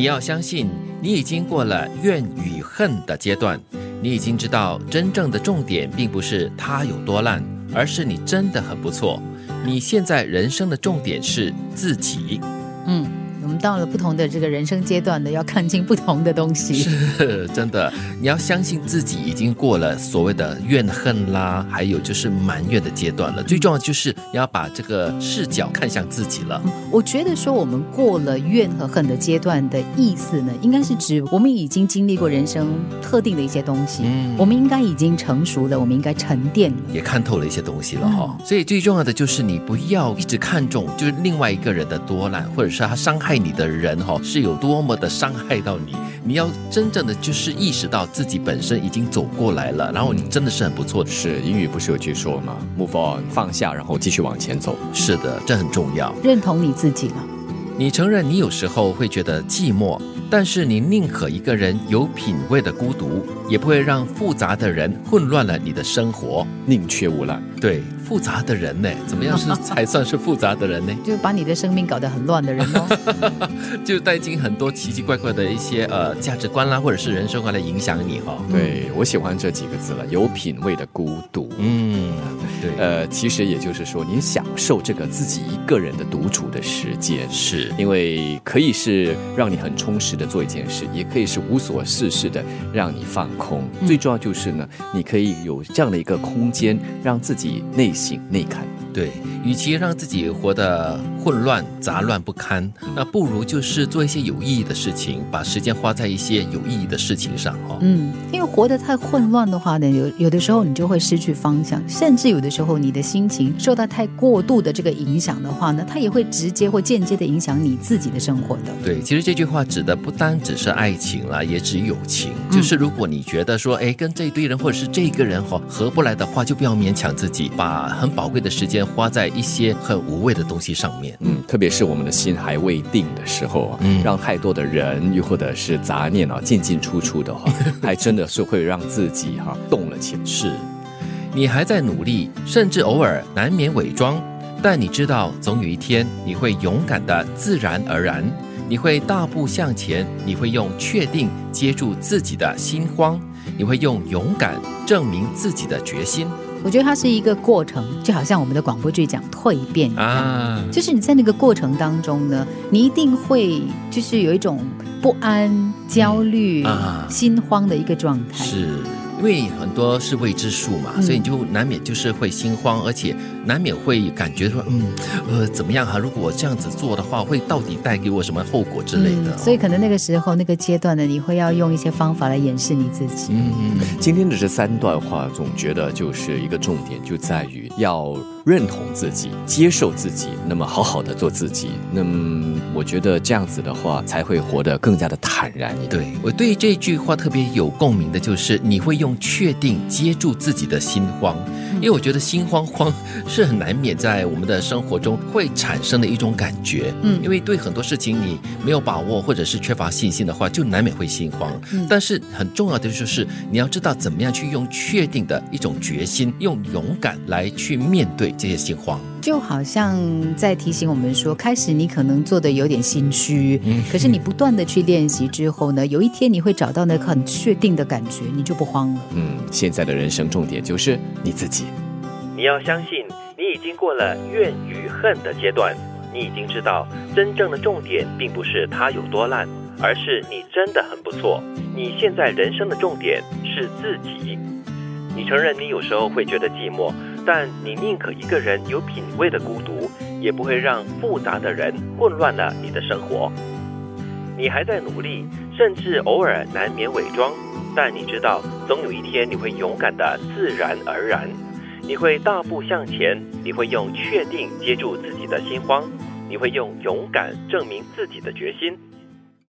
你要相信，你已经过了怨与恨的阶段，你已经知道真正的重点并不是他有多烂，而是你真的很不错。你现在人生的重点是自己。嗯。我们到了不同的这个人生阶段呢，要看清不同的东西。是 真的，你要相信自己已经过了所谓的怨恨啦，还有就是埋怨的阶段了。最重要就是你要把这个视角看向自己了。我觉得说我们过了怨和恨的阶段的意思呢，应该是指我们已经经历过人生特定的一些东西，嗯，我们应该已经成熟了，我们应该沉淀了，也看透了一些东西了哈。所以最重要的就是你不要一直看重就是另外一个人的多难，或者是他伤害。爱你的人哈是有多么的伤害到你，你要真正的就是意识到自己本身已经走过来了，然后你真的是很不错的。是英语不是有句说吗？Move on，放下，然后继续往前走。是的，这很重要。认同你自己了。你承认你有时候会觉得寂寞，但是你宁可一个人有品味的孤独，也不会让复杂的人混乱了你的生活。宁缺毋滥。对。复杂的人呢？怎么样是 才算是复杂的人呢？就把你的生命搞得很乱的人哦，就带进很多奇奇怪怪的一些呃价值观啦，或者是人生观来影响你哈。对我喜欢这几个字了，有品味的孤独。嗯，对，呃，其实也就是说，你享受这个自己一个人的独处的时间，是因为可以是让你很充实的做一件事，也可以是无所事事的让你放空。最重要就是呢，你可以有这样的一个空间，让自己内省。内看，对，与其让自己活得混乱、杂乱不堪，那不如就是做一些有意义的事情，把时间花在一些有意义的事情上哈。嗯，因为活得太混乱的话呢，有有的时候你就会失去方向，甚至有的时候你的心情受到太过度的这个影响的话呢，它也会直接或间接的影响你自己的生活的。对，其实这句话指的不单只是爱情啦，也指友情。就是如果你觉得说，哎，跟这一堆人或者是这个人哈合不来的话，就不要勉强自己把。很宝贵的时间花在一些很无谓的东西上面，嗯，特别是我们的心还未定的时候，嗯，让太多的人又或者是杂念啊进进出出的话，还真的是会让自己哈动了起来。是，你还在努力，甚至偶尔难免伪装，但你知道，总有一天你会勇敢的自然而然，你会大步向前，你会用确定接住自己的心慌，你会用勇敢证明自己的决心。我觉得它是一个过程，就好像我们的广播剧讲蜕变一样，就是你在那个过程当中呢，你一定会就是有一种不安、焦虑、心慌的一个状态。是。因为很多是未知数嘛，所以你就难免就是会心慌，而且难免会感觉说，嗯，呃，怎么样哈？如果我这样子做的话，会到底带给我什么后果之类的？所以可能那个时候那个阶段呢，你会要用一些方法来掩饰你自己。嗯嗯。今天的这三段话，总觉得就是一个重点，就在于要。认同自己，接受自己，那么好好的做自己，那么我觉得这样子的话，才会活得更加的坦然一点。对我对这句话特别有共鸣的，就是你会用确定接住自己的心慌。因为我觉得心慌慌是很难免在我们的生活中会产生的一种感觉，嗯，因为对很多事情你没有把握或者是缺乏信心的话，就难免会心慌。但是很重要的就是你要知道怎么样去用确定的一种决心，用勇敢来去面对这些心慌。就好像在提醒我们说，开始你可能做的有点心虚，嗯，可是你不断的去练习之后呢，有一天你会找到那个很确定的感觉，你就不慌了。嗯，现在的人生重点就是你自己。你要相信，你已经过了怨与恨的阶段，你已经知道真正的重点并不是它有多烂，而是你真的很不错。你现在人生的重点是自己。你承认你有时候会觉得寂寞。但你宁可一个人有品味的孤独，也不会让复杂的人混乱了你的生活。你还在努力，甚至偶尔难免伪装，但你知道，总有一天你会勇敢的自然而然。你会大步向前，你会用确定接住自己的心慌，你会用勇敢证明自己的决心。